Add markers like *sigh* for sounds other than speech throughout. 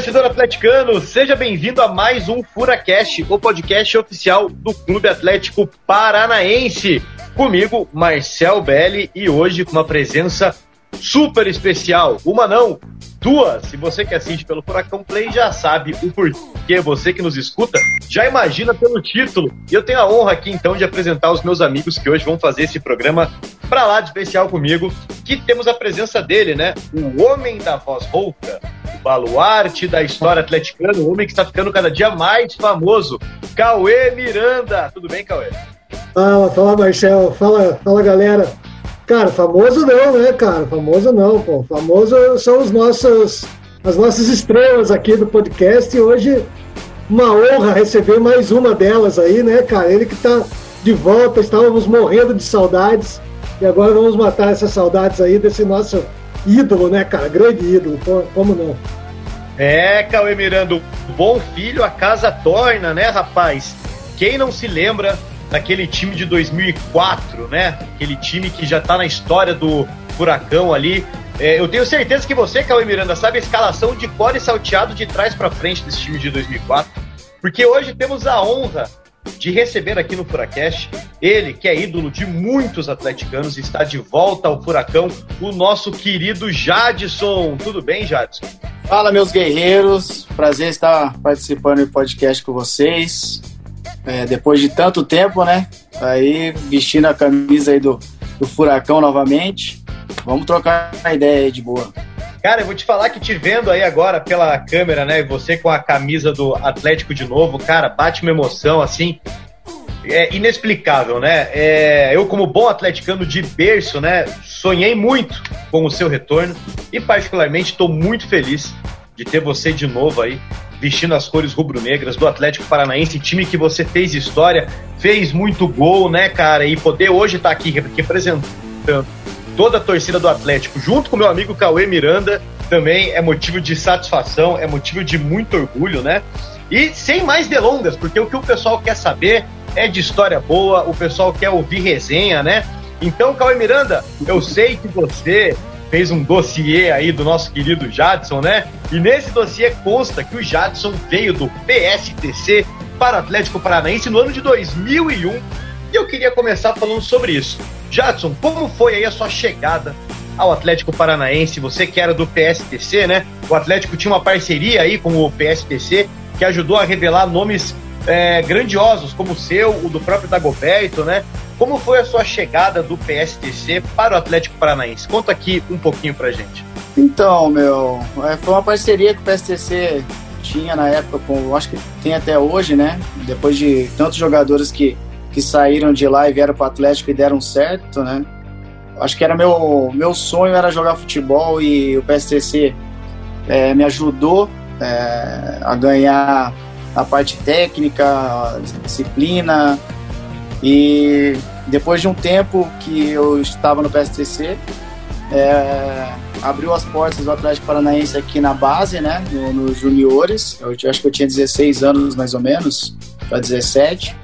torcedor atleticano, seja bem-vindo a mais um FuraCast, o podcast oficial do Clube Atlético Paranaense. Comigo, Marcel Belli, e hoje com uma presença super especial. Uma não, duas. Se você que assiste pelo Furacão Play já sabe o porquê. Você que nos escuta já imagina pelo título. E eu tenho a honra aqui então de apresentar os meus amigos que hoje vão fazer esse programa para lá de especial comigo. Que temos a presença dele, né? O homem da voz rouca, o baluarte da história atleticana, o homem que está ficando cada dia mais famoso, Cauê Miranda. Tudo bem, Cauê? Fala, fala, Marcel. Fala, fala, galera. Cara, famoso não, né, cara? Famoso não, pô. Famoso são os nossos, as nossas estrelas aqui do podcast e hoje uma honra receber mais uma delas aí, né, cara? Ele que tá de volta, estávamos morrendo de saudades e agora vamos matar essas saudades aí desse nosso ídolo, né, cara? Grande ídolo, como não? É, Cauê Miranda, bom filho a casa torna, né, rapaz? Quem não se lembra daquele time de 2004, né? Aquele time que já tá na história do Furacão ali. É, eu tenho certeza que você, Cauê Miranda, sabe a escalação de core salteado de trás para frente desse time de 2004. Porque hoje temos a honra de receber aqui no Furacast ele, que é ídolo de muitos atleticanos, está de volta ao Furacão, o nosso querido Jadson. Tudo bem, Jadson? Fala, meus guerreiros. Prazer estar participando do podcast com vocês. É, depois de tanto tempo, né? Aí vestindo a camisa aí do, do Furacão novamente. Vamos trocar uma ideia aí de boa. Cara, eu vou te falar que te vendo aí agora pela câmera, né? Você com a camisa do Atlético de novo, cara, bate uma emoção assim. É inexplicável, né? É, eu, como bom atleticano de berço, né? Sonhei muito com o seu retorno e, particularmente, estou muito feliz de ter você de novo aí vestindo as cores rubro-negras do Atlético Paranaense, time que você fez história, fez muito gol, né, cara? E poder hoje estar tá aqui representando toda a torcida do Atlético, junto com meu amigo Cauê Miranda, também é motivo de satisfação, é motivo de muito orgulho, né? E sem mais delongas, porque o que o pessoal quer saber é de história boa, o pessoal quer ouvir resenha, né? Então, Cauê Miranda, eu sei que você fez um dossiê aí do nosso querido Jadson, né? E nesse dossiê consta que o Jadson veio do PSTC para o Atlético Paranaense no ano de 2001. E eu queria começar falando sobre isso. Jadson, como foi aí a sua chegada ao Atlético Paranaense? Você que era do PSTC, né? O Atlético tinha uma parceria aí com o PSTC que ajudou a revelar nomes é, grandiosos, como o seu, o do próprio Dagoberto, né? Como foi a sua chegada do PSTC para o Atlético Paranaense? Conta aqui um pouquinho pra gente. Então, meu, é, foi uma parceria que o PSTC tinha na época, com, acho que tem até hoje, né? Depois de tantos jogadores que, que saíram de lá e vieram para o Atlético e deram certo, né? Acho que era meu, meu sonho era jogar futebol e o PSTC é, me ajudou é, a ganhar a parte técnica, a disciplina, e depois de um tempo que eu estava no PSTC, é, abriu as portas do Atlético Paranaense aqui na base, né, nos no juniores. Eu acho que eu tinha 16 anos mais ou menos, para 17.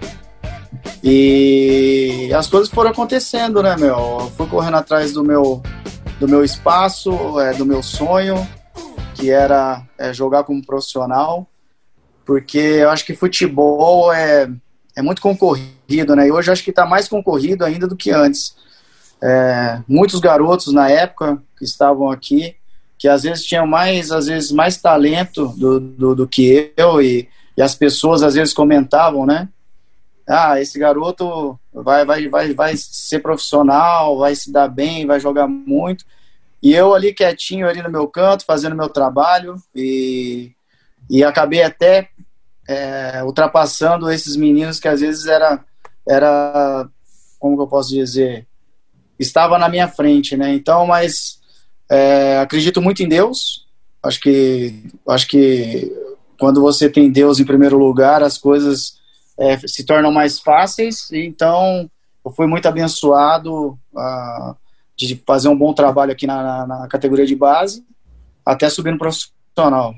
E as coisas foram acontecendo, né, meu? Eu fui correndo atrás do meu, do meu espaço, é, do meu sonho, que era é, jogar como profissional, porque eu acho que futebol é é muito concorrido, né? E hoje acho que está mais concorrido ainda do que antes. É, muitos garotos na época que estavam aqui, que às vezes tinham mais, às vezes mais talento do, do, do que eu e, e as pessoas às vezes comentavam, né? Ah, esse garoto vai, vai, vai, vai ser profissional, vai se dar bem, vai jogar muito. E eu ali quietinho ali no meu canto, fazendo meu trabalho e, e acabei até é, ultrapassando esses meninos que às vezes era, era, como eu posso dizer, estava na minha frente, né? Então, mas é, acredito muito em Deus. Acho que, acho que quando você tem Deus em primeiro lugar, as coisas é, se tornam mais fáceis. Então, eu fui muito abençoado de fazer um bom trabalho aqui na, na categoria de base, até subir no profissional.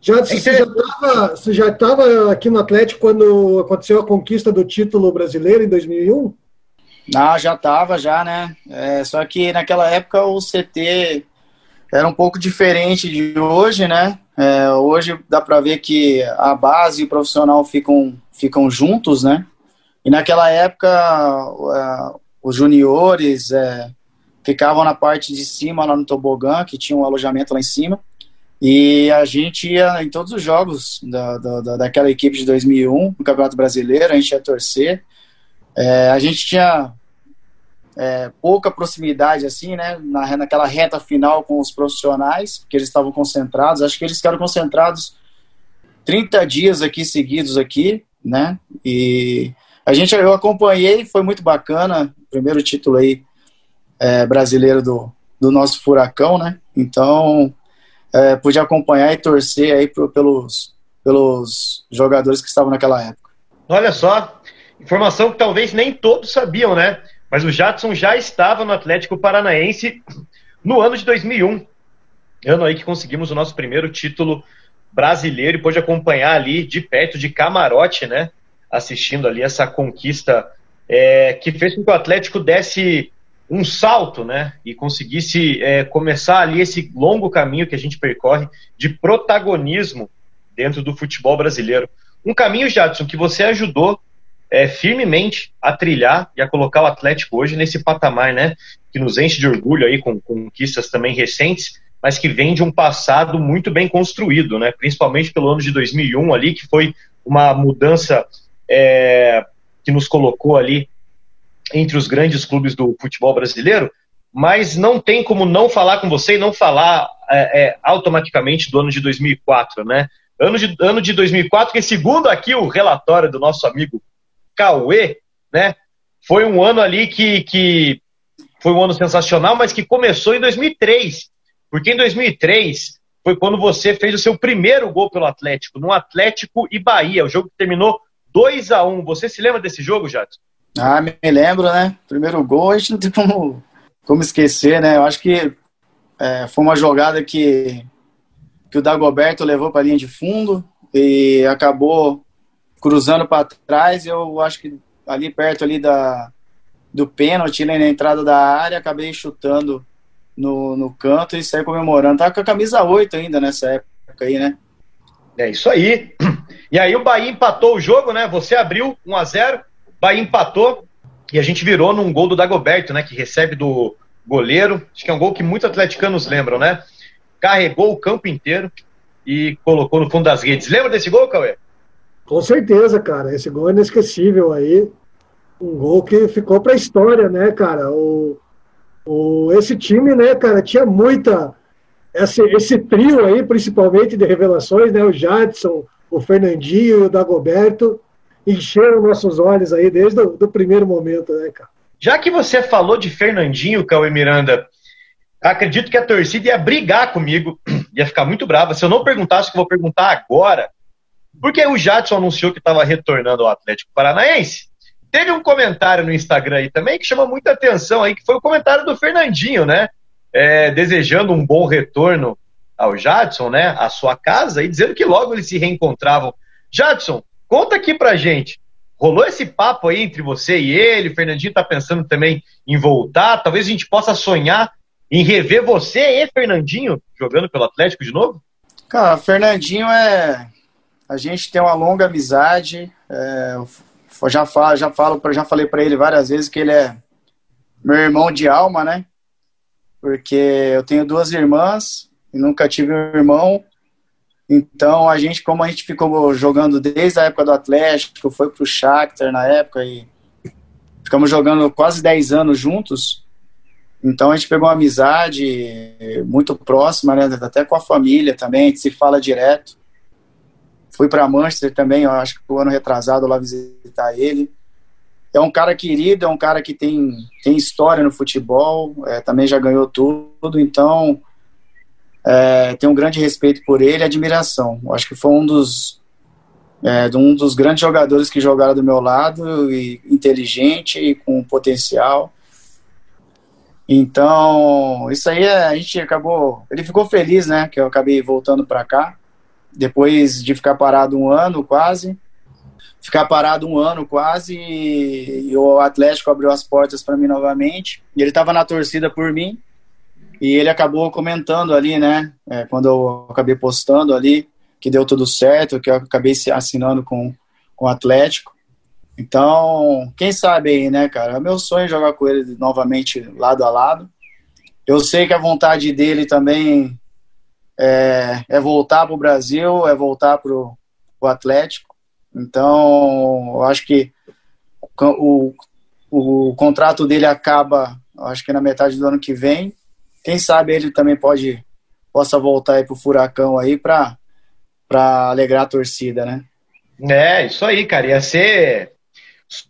Já, você já estava aqui no Atlético quando aconteceu a conquista do título brasileiro em 2001? Ah, já estava, já, né? É, só que naquela época o CT era um pouco diferente de hoje, né? É, hoje dá para ver que a base e o profissional ficam, ficam juntos, né? E naquela época, é, os juniores é, ficavam na parte de cima, lá no tobogã, que tinha um alojamento lá em cima. E a gente ia em todos os jogos da, da, daquela equipe de 2001, no Campeonato Brasileiro, a gente ia torcer. É, a gente tinha é, pouca proximidade, assim, né, na, naquela reta final com os profissionais, porque eles estavam concentrados. Acho que eles ficaram concentrados 30 dias aqui seguidos aqui, né, e a gente, eu acompanhei, foi muito bacana, primeiro título aí é, brasileiro do, do nosso Furacão, né, então é, pude acompanhar e torcer aí pro, pelos, pelos jogadores que estavam naquela época. Olha só, informação que talvez nem todos sabiam, né? Mas o Jadson já estava no Atlético Paranaense no ano de 2001. Ano aí que conseguimos o nosso primeiro título brasileiro e pôde acompanhar ali de perto, de camarote, né? Assistindo ali essa conquista é, que fez com que o Atlético desse um salto, né? E conseguisse é, começar ali esse longo caminho que a gente percorre de protagonismo dentro do futebol brasileiro. Um caminho, Jadson, que você ajudou é, firmemente a trilhar e a colocar o Atlético hoje nesse patamar, né? Que nos enche de orgulho aí com conquistas também recentes, mas que vem de um passado muito bem construído, né? Principalmente pelo ano de 2001 ali, que foi uma mudança é, que nos colocou ali entre os grandes clubes do futebol brasileiro, mas não tem como não falar com você e não falar é, é, automaticamente do ano de 2004, né? Ano de, ano de 2004, que segundo aqui o relatório do nosso amigo Cauê, né? Foi um ano ali que, que foi um ano sensacional, mas que começou em 2003. Porque em 2003 foi quando você fez o seu primeiro gol pelo Atlético, no Atlético e Bahia. O jogo que terminou 2 a 1 Você se lembra desse jogo, Jato? Ah, me lembro, né? Primeiro gol, a gente não tem como, como esquecer, né? Eu acho que é, foi uma jogada que, que o Dagoberto levou para a linha de fundo e acabou cruzando para trás, eu acho que ali perto ali da, do pênalti, né, na entrada da área, acabei chutando no, no canto e saí comemorando. Tava com a camisa 8 ainda nessa época aí, né? É isso aí. *clears throat* E aí o Bahia empatou o jogo, né? Você abriu 1 a 0 Bahia empatou e a gente virou num gol do Dagoberto, né? Que recebe do goleiro. Acho que é um gol que muitos atleticanos lembram, né? Carregou o campo inteiro e colocou no fundo das redes. Lembra desse gol, Cauê? Com certeza, cara. Esse gol é inesquecível aí. Um gol que ficou para a história, né, cara? O, o, esse time, né, cara, tinha muita. Esse, esse trio aí, principalmente de revelações, né? O Jadson, o Fernandinho e o Dagoberto encheram nossos olhos aí desde o primeiro momento, né, cara? Já que você falou de Fernandinho, Cauê Miranda, acredito que a torcida ia brigar comigo, *clears throat* ia ficar muito brava. Se eu não perguntasse, que eu vou perguntar agora, porque o Jadson anunciou que estava retornando ao Atlético Paranaense. Teve um comentário no Instagram aí também que chama muita atenção aí, que foi o comentário do Fernandinho, né? É, desejando um bom retorno ao Jadson, né? À sua casa e dizendo que logo eles se reencontravam. Jadson, conta aqui pra gente. Rolou esse papo aí entre você e ele? O Fernandinho tá pensando também em voltar. Talvez a gente possa sonhar em rever você e Fernandinho jogando pelo Atlético de novo? Cara, Fernandinho é a gente tem uma longa amizade. É, já falo, já falo, já falei para ele várias vezes que ele é meu irmão de alma, né? Porque eu tenho duas irmãs e nunca tive um irmão. Então a gente, como a gente ficou jogando desde a época do Atlético, foi pro Shakhtar na época e ficamos jogando quase 10 anos juntos. Então a gente pegou uma amizade muito próxima, né? Até com a família também, a gente se fala direto. Fui para Manchester também, eu acho que o ano retrasado lá visitar ele. É um cara querido, é um cara que tem, tem história no futebol, é, também já ganhou tudo, então é, tenho um grande respeito por ele e admiração. Eu acho que foi um dos, é, um dos grandes jogadores que jogaram do meu lado, e inteligente e com potencial. Então, isso aí a gente acabou. Ele ficou feliz, né? Que eu acabei voltando para cá depois de ficar parado um ano quase, ficar parado um ano quase, e o Atlético abriu as portas para mim novamente, e ele estava na torcida por mim, E ele acabou comentando ali, né? É, quando eu acabei postando ali, que deu tudo certo, que eu acabei assinando com, com o Atlético. Então, quem sabe aí, né, cara? É meu sonho jogar com ele novamente lado a lado. Eu sei que a vontade dele também é, é voltar para o Brasil, é voltar para o Atlético. Então, eu acho que o, o contrato dele acaba, acho que na metade do ano que vem. Quem sabe ele também pode possa voltar aí pro Furacão aí para para alegrar a torcida, né? É, isso aí, cara. Ia ser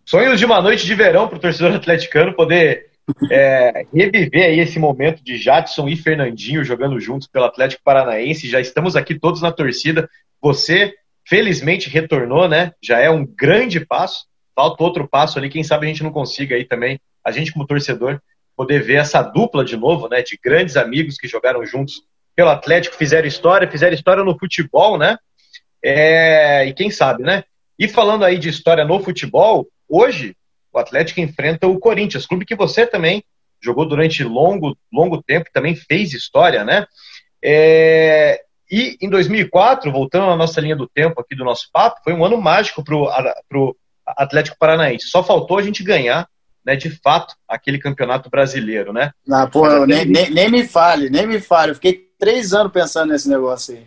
sonhos de uma noite de verão pro torcedor atleticano poder é, reviver aí esse momento de Jadson e Fernandinho jogando juntos pelo Atlético Paranaense. Já estamos aqui todos na torcida. Você, felizmente, retornou, né? Já é um grande passo. Falta outro passo ali, quem sabe a gente não consiga aí também, a gente como torcedor, poder ver essa dupla de novo, né? De grandes amigos que jogaram juntos pelo Atlético, fizeram história, fizeram história no futebol, né? É, e quem sabe, né? E falando aí de história no futebol, hoje o Atlético enfrenta o Corinthians, clube que você também jogou durante longo, longo tempo, também fez história, né? É, e em 2004, voltando à nossa linha do tempo aqui do nosso papo, foi um ano mágico para o Atlético Paranaense. Só faltou a gente ganhar, né, de fato, aquele campeonato brasileiro, né? Ah, pô, nem, nem, nem, me fale, nem me fale. Eu fiquei três anos pensando nesse negócio aí.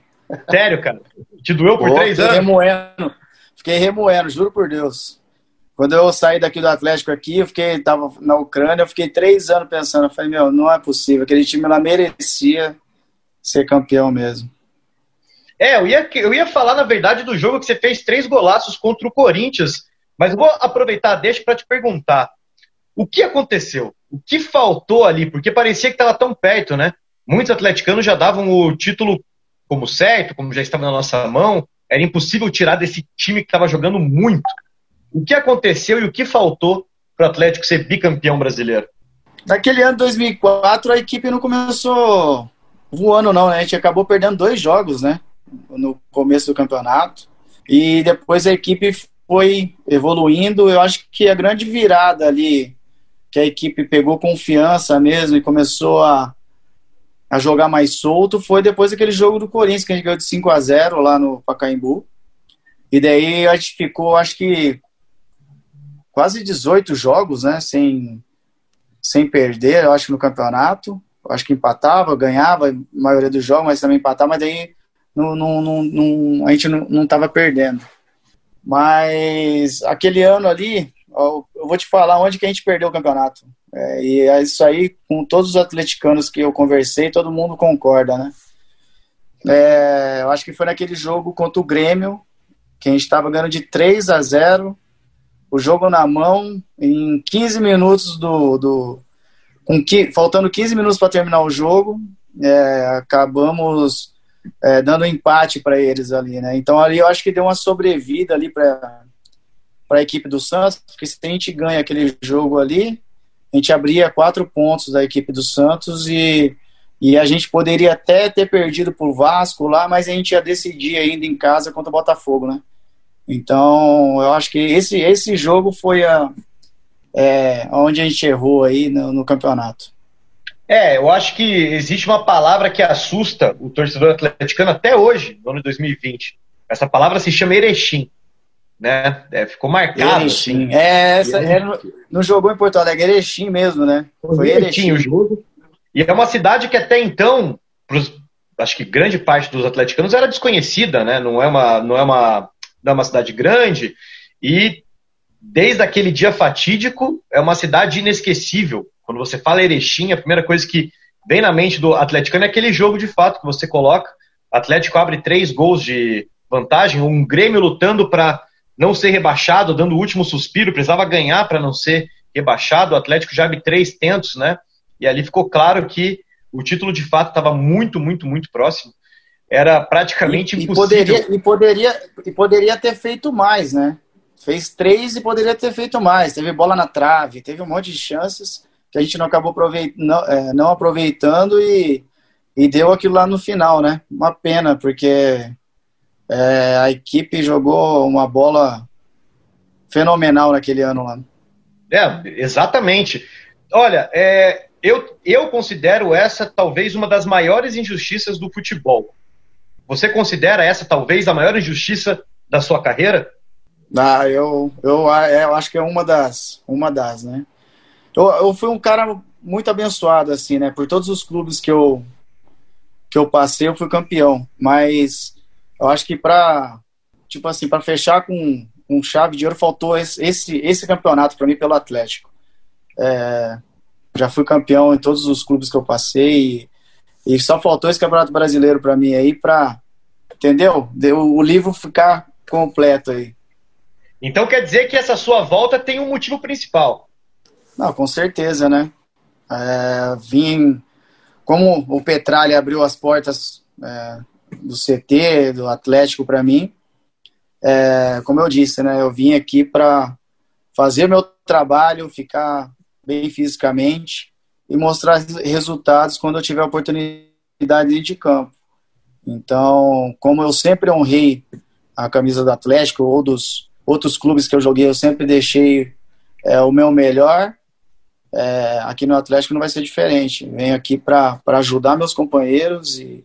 Sério, cara? Te doeu por pô, três fiquei anos? Remoendo. Fiquei remoendo, juro por Deus. Quando eu saí daqui do Atlético aqui, eu fiquei, tava na Ucrânia, eu fiquei três anos pensando. Eu falei, meu, não é possível. Aquele time lá merecia ser campeão mesmo. É, eu ia, eu ia falar, na verdade, do jogo que você fez três golaços contra o Corinthians mas eu vou aproveitar, deixa para te perguntar. O que aconteceu? O que faltou ali? Porque parecia que estava tão perto, né? Muitos atleticanos já davam o título como certo, como já estava na nossa mão. Era impossível tirar desse time que estava jogando muito. O que aconteceu e o que faltou para o Atlético ser bicampeão brasileiro? Naquele ano 2004, a equipe não começou voando, não, né? A gente acabou perdendo dois jogos, né? No começo do campeonato. E depois a equipe foi evoluindo. Eu acho que a grande virada ali, que a equipe pegou confiança mesmo e começou a, a jogar mais solto, foi depois daquele jogo do Corinthians, que a gente ganhou de 5 a 0 lá no Pacaembu. E daí a gente ficou, acho que, quase 18 jogos, né, sem, sem perder, eu acho, no campeonato. Eu acho que empatava, ganhava a maioria dos jogos, mas também empatava, mas daí não, não, não, não a gente não estava perdendo. Mas aquele ano ali, eu vou te falar onde que a gente perdeu o campeonato. É, e é isso aí, com todos os atleticanos que eu conversei, todo mundo concorda, né? É, eu acho que foi naquele jogo contra o Grêmio, que a gente estava ganhando de 3 a 0 o jogo na mão, em 15 minutos do. do com faltando 15 minutos para terminar o jogo, é, acabamos é, dando empate para eles ali, né? Então ali eu acho que deu uma sobrevida ali para para a equipe do Santos, porque se a gente ganha aquele jogo ali, a gente abria quatro pontos da equipe do Santos e, e a gente poderia até ter perdido por Vasco lá, mas a gente ia decidir ainda em casa contra o Botafogo, né? Então eu acho que esse esse jogo foi a é, onde a gente errou aí no, no campeonato. É, eu acho que existe uma palavra que assusta o torcedor atleticano até hoje, no ano de 2020. Essa palavra se chama Erechim. Né? É, ficou marcado. Erechim. Assim. É, essa, é, não jogou em Porto Alegre, Erechim mesmo, né? Foi Erechim o jogo. E é uma cidade que até então, pros, acho que grande parte dos atleticanos era desconhecida, né? Não é uma, não é uma, não é uma cidade grande. E desde aquele dia fatídico, é uma cidade inesquecível. Quando você fala Erechim, a primeira coisa que vem na mente do atleticano é aquele jogo de fato que você coloca. O Atlético abre três gols de vantagem, um Grêmio lutando para não ser rebaixado, dando o último suspiro, precisava ganhar para não ser rebaixado. O Atlético já abre três tentos, né? E ali ficou claro que o título de fato estava muito, muito, muito próximo. Era praticamente e, impossível. E poderia, e, poderia, e poderia ter feito mais, né? Fez três e poderia ter feito mais. Teve bola na trave, teve um monte de chances que a gente não acabou não, é, não aproveitando e, e deu aquilo lá no final, né? Uma pena, porque é, a equipe jogou uma bola fenomenal naquele ano lá. É, exatamente. Olha, é, eu, eu considero essa talvez uma das maiores injustiças do futebol. Você considera essa talvez a maior injustiça da sua carreira? Ah, eu, eu, é, eu acho que é uma das, uma das, né? Eu, eu fui um cara muito abençoado, assim, né? Por todos os clubes que eu, que eu passei, eu fui campeão. Mas eu acho que para tipo assim, para fechar com, com chave de ouro, faltou esse, esse, campeonato para mim pelo Atlético. É, já fui campeão em todos os clubes que eu passei e, e só faltou esse campeonato brasileiro para mim aí para entendeu? Deu o livro ficar completo aí. Então quer dizer que essa sua volta tem um motivo principal? Não, com certeza, né? É, vim como o Petralha abriu as portas é, do CT, do Atlético para mim, é, como eu disse, né, eu vim aqui para fazer meu trabalho, ficar bem fisicamente e mostrar resultados quando eu tiver a oportunidade de campo. Então, como eu sempre honrei a camisa do Atlético ou dos outros clubes que eu joguei, eu sempre deixei é, o meu melhor. É, aqui no Atlético não vai ser diferente. Venho aqui para ajudar meus companheiros e,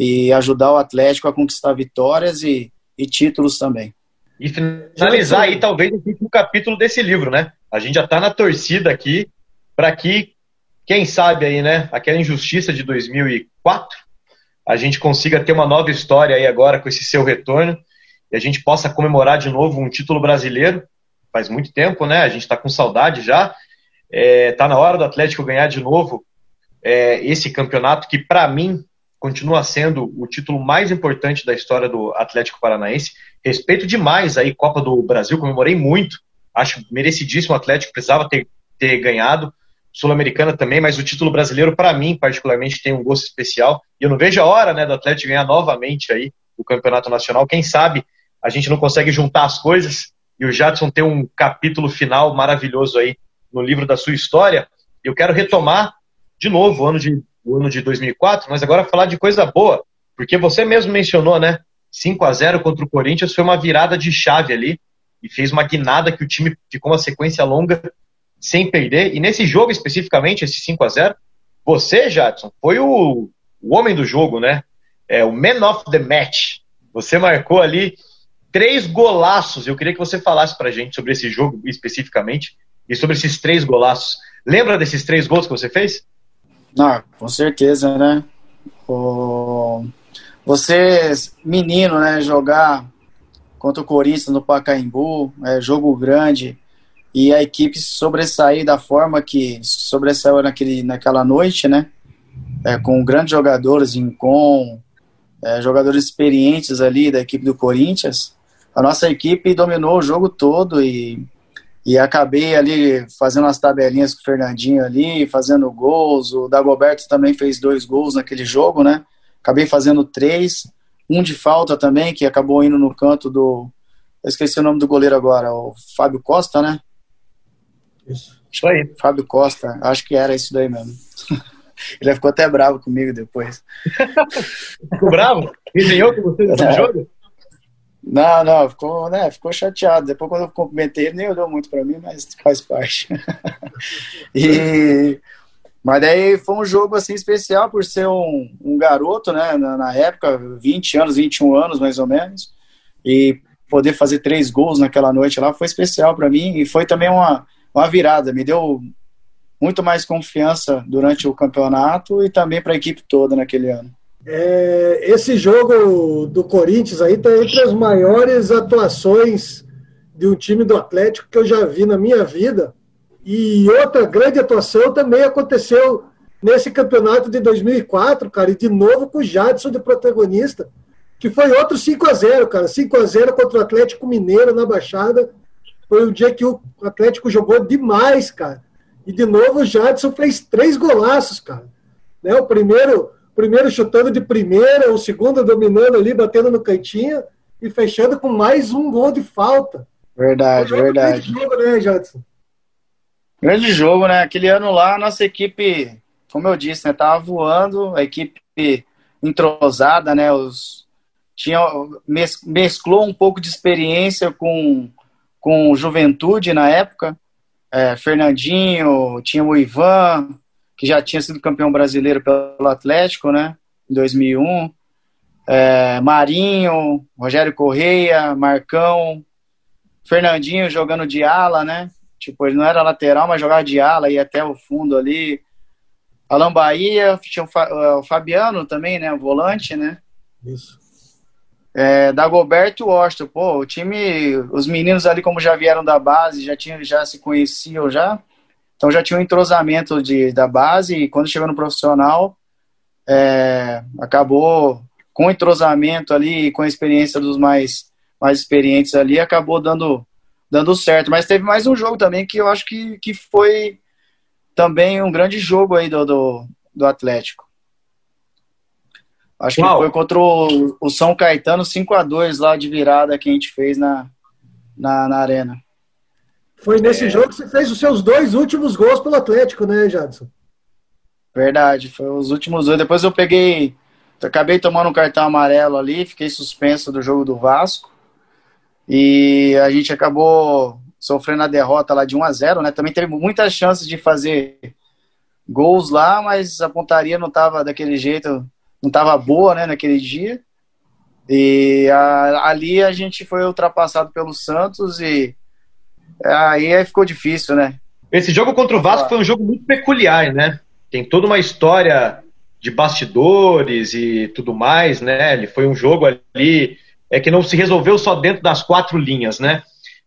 e ajudar o Atlético a conquistar vitórias e, e títulos também. E finalizar aí, talvez, o último capítulo desse livro, né? A gente já está na torcida aqui para que, quem sabe aí, né, aquela injustiça de 2004, a gente consiga ter uma nova história aí agora com esse seu retorno e a gente possa comemorar de novo um título brasileiro. Faz muito tempo, né? A gente está com saudade já. É, tá na hora do Atlético ganhar de novo é, esse campeonato que, para mim, continua sendo o título mais importante da história do Atlético Paranaense. Respeito demais aí Copa do Brasil, comemorei muito. Acho merecidíssimo o Atlético, precisava ter, ter ganhado. Sul-Americana também, mas o título brasileiro, para mim, particularmente, tem um gosto especial. E eu não vejo a hora né, do Atlético ganhar novamente aí o Campeonato Nacional. Quem sabe a gente não consegue juntar as coisas e o Jadson ter um capítulo final maravilhoso aí no livro da sua história. Eu quero retomar de novo o ano de o ano de 2004, mas agora falar de coisa boa, porque você mesmo mencionou, né? 5 a 0 contra o Corinthians foi uma virada de chave ali e fez uma guinada que o time ficou uma sequência longa sem perder. E nesse jogo especificamente, esse 5 a 0 você, Jadson, foi o, o homem do jogo, né? É o man of the match. Você marcou ali três golaços. Eu queria que você falasse pra gente sobre esse jogo especificamente e sobre esses três golaços. Lembra desses três gols que você fez? Ah, com certeza, né? O... Você, menino, né, jogar contra o Corinthians no Pacaembu, é jogo grande, e a equipe sobressair da forma que sobressaiu naquele, naquela noite, né? É, com grandes jogadores, com é, jogadores experientes ali da equipe do Corinthians. A nossa equipe dominou o jogo todo e e acabei ali fazendo as tabelinhas com o Fernandinho ali, fazendo gols. O Dagoberto também fez dois gols naquele jogo, né? Acabei fazendo três, um de falta também, que acabou indo no canto do. Eu esqueci o nome do goleiro agora, o Fábio Costa, né? Isso. Isso aí. Fábio Costa, acho que era isso daí mesmo. *laughs* Ele ficou até bravo comigo depois. *laughs* ficou bravo? Resenhou com você nesse é. jogo? Não, não, ficou, né, ficou chateado. Depois, quando eu cumprimentei, ele nem olhou muito para mim, mas faz parte. *laughs* e, mas daí foi um jogo assim especial por ser um, um garoto, né, na, na, época, 20 anos, 21 anos mais ou menos, e poder fazer três gols naquela noite lá foi especial para mim e foi também uma, uma virada. Me deu muito mais confiança durante o campeonato e também para a equipe toda naquele ano. É, esse jogo do Corinthians aí está entre as maiores atuações de um time do Atlético que eu já vi na minha vida. E outra grande atuação também aconteceu nesse campeonato de 2004, cara, e de novo com o Jadson de protagonista, que foi outro 5 a 0 cara. 5 a 0 contra o Atlético Mineiro na Baixada. Foi um dia que o Atlético jogou demais, cara. E de novo o Jadson fez três golaços, cara. Né? O primeiro primeiro chutando de primeira, o segundo dominando ali, batendo no cantinho e fechando com mais um gol de falta. Verdade, verdade. Grande jogo, né, Jadson? Grande jogo, né? Aquele ano lá, nossa equipe, como eu disse, né, tava voando, a equipe entrosada, né? Os tinha mesclou um pouco de experiência com com juventude na época. É, Fernandinho, tinha o Ivan, que já tinha sido campeão brasileiro pelo Atlético, né? Em 2001. É, Marinho, Rogério Correia, Marcão, Fernandinho jogando de ala, né? Tipo, ele não era lateral, mas jogava de ala, ia até o fundo ali. Alan Bahia, tinha o Fabiano também, né? O volante, né? Isso. É, Dagoberto e Washington, pô, o time, os meninos ali como já vieram da base, já tinham, já se conheciam já, então já tinha um entrosamento de, da base e quando chegou no profissional, é, acabou com o entrosamento ali, com a experiência dos mais, mais experientes ali, acabou dando, dando certo. Mas teve mais um jogo também que eu acho que, que foi também um grande jogo aí do, do, do Atlético. Acho Uau. que foi contra o, o São Caetano 5 a 2 lá de virada que a gente fez na, na, na arena. Foi nesse é... jogo que você fez os seus dois últimos gols pelo Atlético, né, Jadson? Verdade, foi os últimos dois. Depois eu peguei, acabei tomando um cartão amarelo ali, fiquei suspenso do jogo do Vasco. E a gente acabou sofrendo a derrota lá de 1 a 0 né? Também teve muitas chances de fazer gols lá, mas a pontaria não estava daquele jeito não estava boa, né, naquele dia. E a, ali a gente foi ultrapassado pelo Santos e aí ficou difícil, né? Esse jogo contra o Vasco foi um jogo muito peculiar, né? Tem toda uma história de bastidores e tudo mais, né? Ele foi um jogo ali é que não se resolveu só dentro das quatro linhas, né?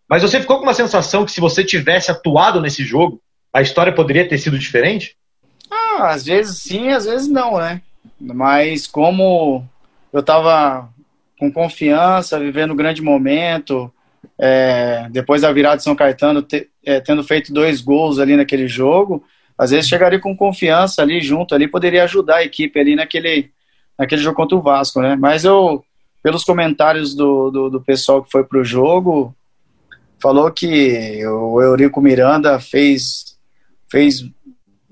Mas você ficou com uma sensação que se você tivesse atuado nesse jogo, a história poderia ter sido diferente? Ah, às vezes sim, às vezes não, né? Mas como eu estava com confiança, vivendo um grande momento, é, depois da virada de São Caetano, te, é, tendo feito dois gols ali naquele jogo, às vezes chegaria com confiança ali junto, ali poderia ajudar a equipe ali naquele, naquele jogo contra o Vasco, né? Mas eu, pelos comentários do, do, do pessoal que foi pro jogo, falou que o Eurico Miranda fez, fez um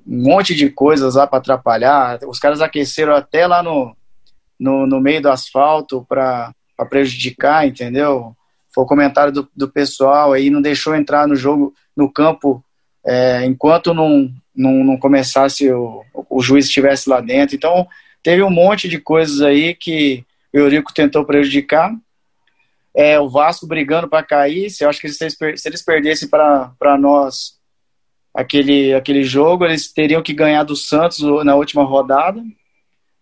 monte de coisas lá para atrapalhar. Os caras aqueceram até lá no, no, no meio do asfalto para prejudicar, entendeu? Foi o comentário do, do pessoal aí, não deixou entrar no jogo, no campo, é, enquanto não, não, não começasse o, o juiz estivesse lá dentro. Então, teve um monte de coisas aí que o Eurico tentou prejudicar. É, o Vasco brigando para cair. Se eu acho que se eles, se eles perdessem para nós aquele, aquele jogo, eles teriam que ganhar do Santos na última rodada.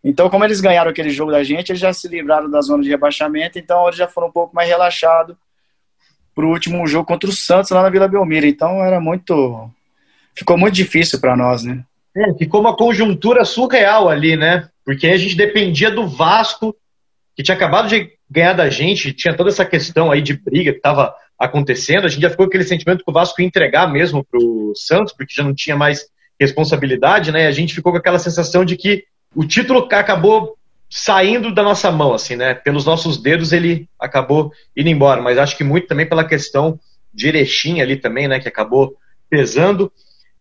Então, como eles ganharam aquele jogo da gente, eles já se livraram da zona de rebaixamento, então eles já foram um pouco mais relaxados para o último jogo contra o Santos lá na Vila Belmiro. Então, era muito. Ficou muito difícil para nós, né? É, ficou uma conjuntura surreal ali, né? Porque a gente dependia do Vasco, que tinha acabado de ganhar da gente, tinha toda essa questão aí de briga que estava acontecendo, a gente já ficou com aquele sentimento que o Vasco ia entregar mesmo para o Santos, porque já não tinha mais responsabilidade, né? A gente ficou com aquela sensação de que o título acabou saindo da nossa mão, assim, né? Pelos nossos dedos ele acabou indo embora, mas acho que muito também pela questão de Erechim ali também, né? Que acabou pesando.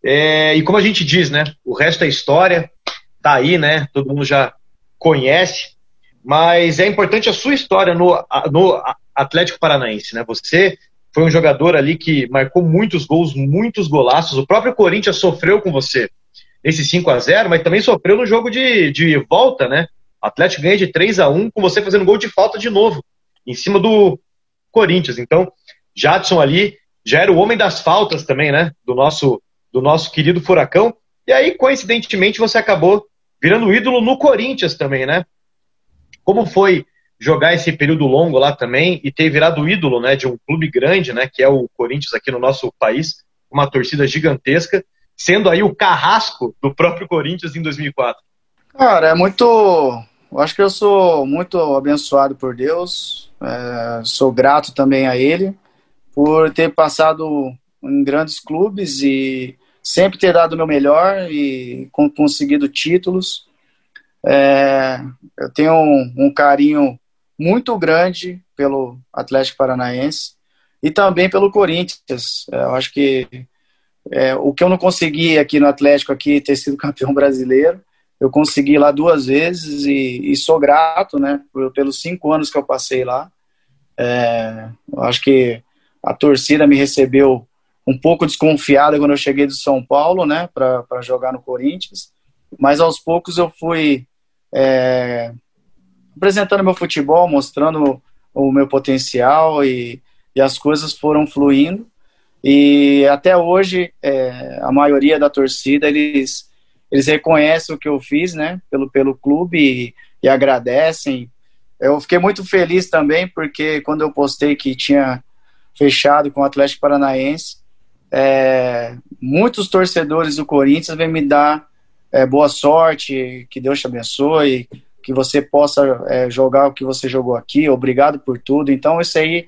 É, e como a gente diz, né? O resto é história, tá aí, né? Todo mundo já conhece, mas é importante a sua história no, no Atlético Paranaense, né? Você foi um jogador ali que marcou muitos gols, muitos golaços. O próprio Corinthians sofreu com você nesse 5 a 0 mas também sofreu no jogo de, de volta, né? O Atlético ganha de 3 a 1 com você fazendo gol de falta de novo, em cima do Corinthians. Então, Jadson ali já era o homem das faltas também, né? Do nosso, do nosso querido Furacão. E aí, coincidentemente, você acabou virando ídolo no Corinthians também, né? Como foi jogar esse período longo lá também e ter virado ídolo né, de um clube grande, né, que é o Corinthians aqui no nosso país, uma torcida gigantesca, sendo aí o carrasco do próprio Corinthians em 2004? Cara, é muito. Eu acho que eu sou muito abençoado por Deus, é, sou grato também a Ele por ter passado em grandes clubes e sempre ter dado o meu melhor e conseguido títulos. É, eu tenho um, um carinho muito grande pelo Atlético Paranaense e também pelo Corinthians. É, eu acho que é, o que eu não consegui aqui no Atlético aqui ter sido *laughs* campeão brasileiro, eu consegui lá duas vezes e, e sou grato, né, pelos cinco anos que eu passei lá. É, eu acho que a torcida me recebeu um pouco desconfiada quando eu cheguei do São Paulo, né, para jogar no Corinthians, mas aos poucos eu fui é, apresentando meu futebol, mostrando o meu potencial e, e as coisas foram fluindo. E até hoje, é, a maioria da torcida, eles, eles reconhecem o que eu fiz, né, pelo, pelo clube e, e agradecem. Eu fiquei muito feliz também, porque quando eu postei que tinha fechado com o Atlético Paranaense, é, muitos torcedores do Corinthians vêm me dar é, boa sorte, que Deus te abençoe, que você possa é, jogar o que você jogou aqui, obrigado por tudo. Então, isso aí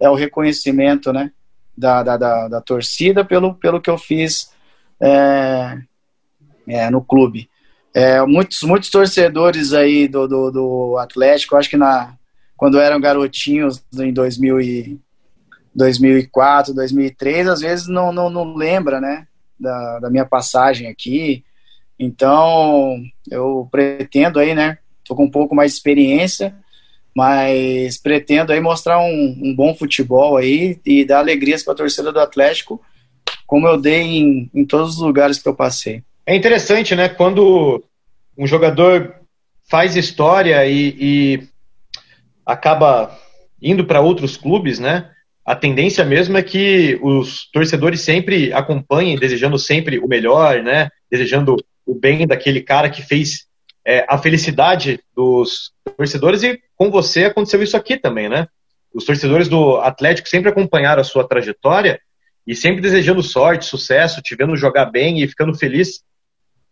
é o reconhecimento né, da, da, da, da torcida pelo, pelo que eu fiz é, é, no clube. É, muitos, muitos torcedores aí do, do, do Atlético, acho que na, quando eram garotinhos em 2000 e, 2004, 2003, às vezes não, não, não lembra, né, da, da minha passagem aqui. Então, eu pretendo aí, né, tô com um pouco mais de experiência, mas pretendo aí mostrar um, um bom futebol aí e dar alegrias para a torcida do Atlético, como eu dei em, em todos os lugares que eu passei. É interessante, né, quando um jogador faz história e, e acaba indo para outros clubes, né, a tendência mesmo é que os torcedores sempre acompanhem, desejando sempre o melhor, né? Desejando o bem daquele cara que fez é, a felicidade dos torcedores e com você aconteceu isso aqui também, né? Os torcedores do Atlético sempre acompanharam a sua trajetória e sempre desejando sorte, sucesso, te vendo jogar bem e ficando feliz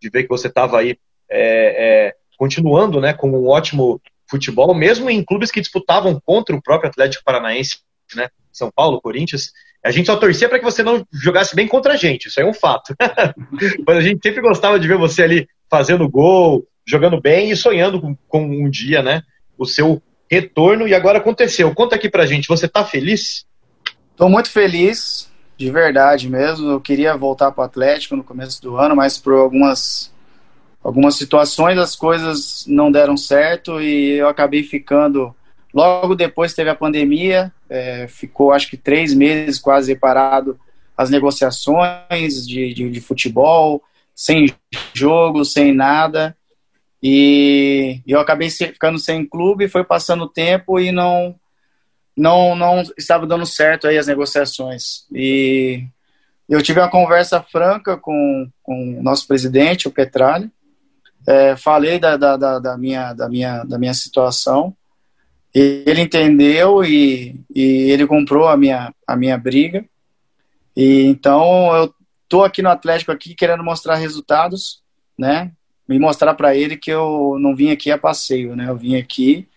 de ver que você estava aí é, é, continuando, né, com um ótimo futebol, mesmo em clubes que disputavam contra o próprio Atlético Paranaense, né? São Paulo, Corinthians, a gente só torcia para que você não jogasse bem contra a gente, isso aí é um fato. *laughs* Mas a gente sempre gostava de ver você ali fazendo gol, jogando bem e sonhando com, com um dia, né, o seu retorno, e agora aconteceu. Conta aqui pra gente, você tá feliz? Tô muito feliz, de verdade mesmo. Eu queria voltar para o Atlético no começo do ano, mas por algumas algumas situações as coisas não deram certo e eu acabei ficando Logo depois teve a pandemia, é, ficou acho que três meses quase parado as negociações de, de, de, futebol, sem jogo, sem nada. E eu acabei ficando sem clube, foi passando o tempo e não, não, não estava dando certo aí as negociações. E eu tive uma conversa franca com, com o nosso presidente, o Petralha, é, falei da, da, da, da, minha, da, minha, da minha situação ele entendeu e, e ele comprou a minha, a minha briga. E então eu tô aqui no Atlético aqui querendo mostrar resultados, né? Me mostrar para ele que eu não vim aqui a passeio, né? Eu vim aqui,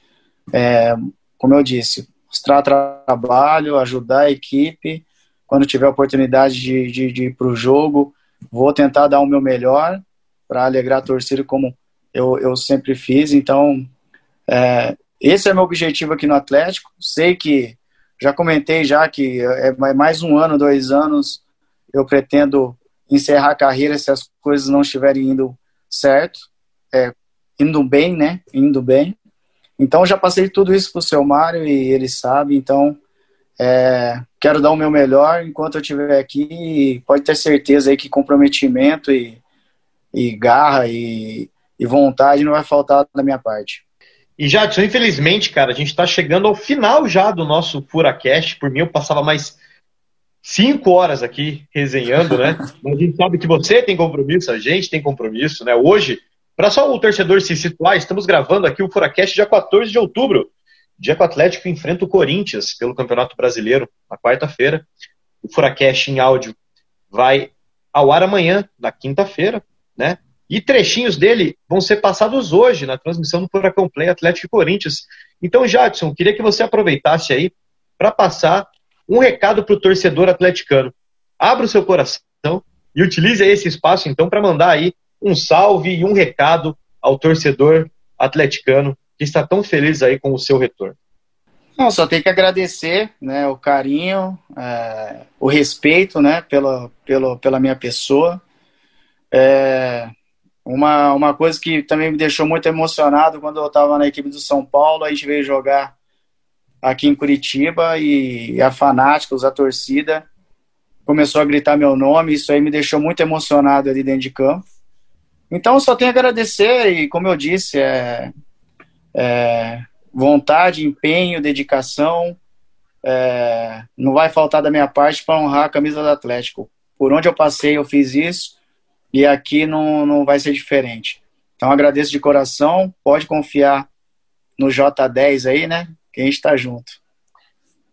é, como eu disse, mostrar trabalho, ajudar a equipe. Quando tiver oportunidade de, de, de ir para o jogo, vou tentar dar o meu melhor para alegrar a torcida como eu, eu sempre fiz. Então, é, esse é meu objetivo aqui no Atlético. Sei que já comentei já que é mais um ano, dois anos, eu pretendo encerrar a carreira se as coisas não estiverem indo certo, é, indo bem, né? Indo bem. Então já passei tudo isso para o seu Mário e ele sabe. Então é, quero dar o meu melhor enquanto eu estiver aqui. pode ter certeza aí que comprometimento e, e garra e, e vontade não vai faltar da minha parte. E Jadson, infelizmente, cara, a gente está chegando ao final já do nosso Furacast. Por mim, eu passava mais cinco horas aqui resenhando, né? *laughs* Mas a gente sabe que você tem compromisso, a gente tem compromisso, né? Hoje, para só o torcedor se situar, estamos gravando aqui o Furacast dia 14 de outubro, dia que o Atlético enfrenta o Corinthians pelo Campeonato Brasileiro, na quarta-feira. O Furacast em áudio vai ao ar amanhã, na quinta-feira, né? E trechinhos dele vão ser passados hoje na transmissão do Furacão Play Atlético e Corinthians. Então, Jadson, queria que você aproveitasse aí para passar um recado para o torcedor atleticano. Abra o seu coração e utilize esse espaço, então, para mandar aí um salve e um recado ao torcedor atleticano que está tão feliz aí com o seu retorno. Não, só tem que agradecer né, o carinho, é, o respeito né, pela, pela, pela minha pessoa. É, uma, uma coisa que também me deixou muito emocionado quando eu estava na equipe do São Paulo, a gente veio jogar aqui em Curitiba e a Fanáticos, a torcida, começou a gritar meu nome, isso aí me deixou muito emocionado ali dentro de campo. Então, só tenho a agradecer e, como eu disse, é, é vontade, empenho, dedicação, é, não vai faltar da minha parte para honrar a camisa do Atlético. Por onde eu passei, eu fiz isso e aqui não, não vai ser diferente. Então agradeço de coração, pode confiar no J10 aí, né? A gente está junto.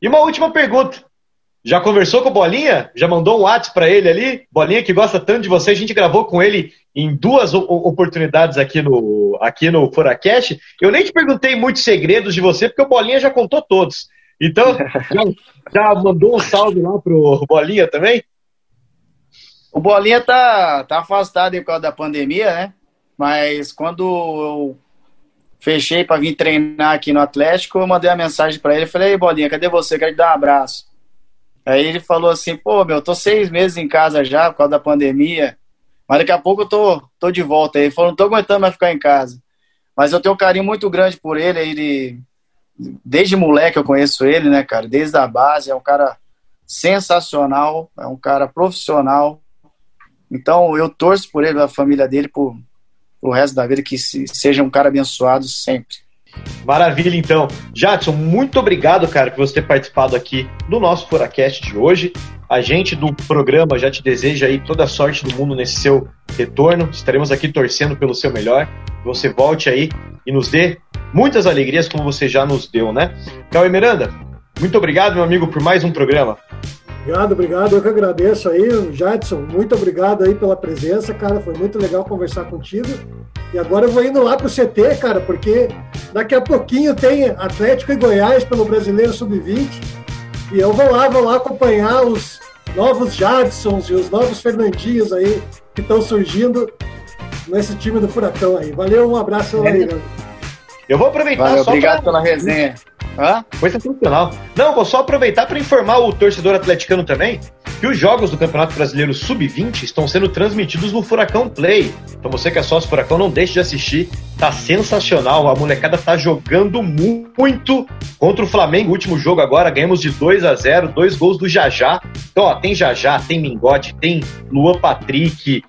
E uma última pergunta. Já conversou com o Bolinha? Já mandou um WhatsApp para ele ali? Bolinha que gosta tanto de você, a gente gravou com ele em duas oportunidades aqui no, aqui no Furacast. Eu nem te perguntei muitos segredos de você, porque o Bolinha já contou todos. Então, *laughs* já, já mandou um salve lá pro Bolinha também? O Bolinha tá, tá afastado por causa da pandemia, né? Mas quando eu fechei para vir treinar aqui no Atlético, eu mandei uma mensagem para ele. Falei, Ei, Bolinha, cadê você? Quero te dar um abraço. Aí ele falou assim: pô, meu, tô seis meses em casa já por causa da pandemia, mas daqui a pouco eu tô, tô de volta. Ele falou: não tô aguentando mais ficar em casa. Mas eu tenho um carinho muito grande por ele. Ele, desde moleque eu conheço ele, né, cara? Desde a base, é um cara sensacional, é um cara profissional. Então eu torço por ele, a família dele, por, o resto da vida, que se, seja um cara abençoado sempre. Maravilha, então. Jadson, muito obrigado, cara, por você ter participado aqui do nosso Furacast de hoje. A gente do programa já te deseja aí toda a sorte do mundo nesse seu retorno. Estaremos aqui torcendo pelo seu melhor. Você volte aí e nos dê muitas alegrias como você já nos deu, né? Cauê Miranda, muito obrigado, meu amigo, por mais um programa. Obrigado, obrigado. Eu que agradeço aí, Jadson. Muito obrigado aí pela presença, cara. Foi muito legal conversar contigo. E agora eu vou indo lá pro CT, cara, porque daqui a pouquinho tem Atlético e Goiás pelo Brasileiro Sub-20. E eu vou lá, vou lá acompanhar os novos Jadsons e os novos Fernandinhos aí que estão surgindo nesse time do Furacão aí. Valeu, um abraço galera. Eu vou aproveitar Valeu, só Obrigado pra... pela resenha. Hã? Foi sensacional. Não, vou só aproveitar para informar o torcedor atleticano também que os jogos do Campeonato Brasileiro Sub-20 estão sendo transmitidos no Furacão Play. Então você que é sócio Furacão, não deixe de assistir. Tá sensacional. A molecada tá jogando muito contra o Flamengo. Último jogo agora, ganhamos de 2 a 0 dois gols do Jajá. Então, ó, tem Jajá, tem Mingote, tem Luan Patrick,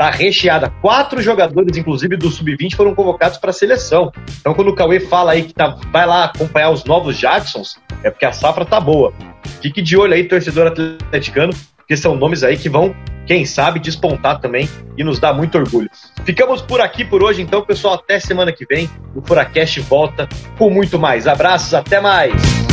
tá recheada. Quatro jogadores, inclusive do sub-20, foram convocados para a seleção. Então, quando o Cauê fala aí que tá, vai lá acompanhar os novos Jacksons, é porque a safra tá boa. Fique de olho aí, torcedor atleticano, porque são nomes aí que vão, quem sabe, despontar também e nos dá muito orgulho. Ficamos por aqui por hoje, então, pessoal. Até semana que vem. O Furacast volta com muito mais. Abraços, até mais!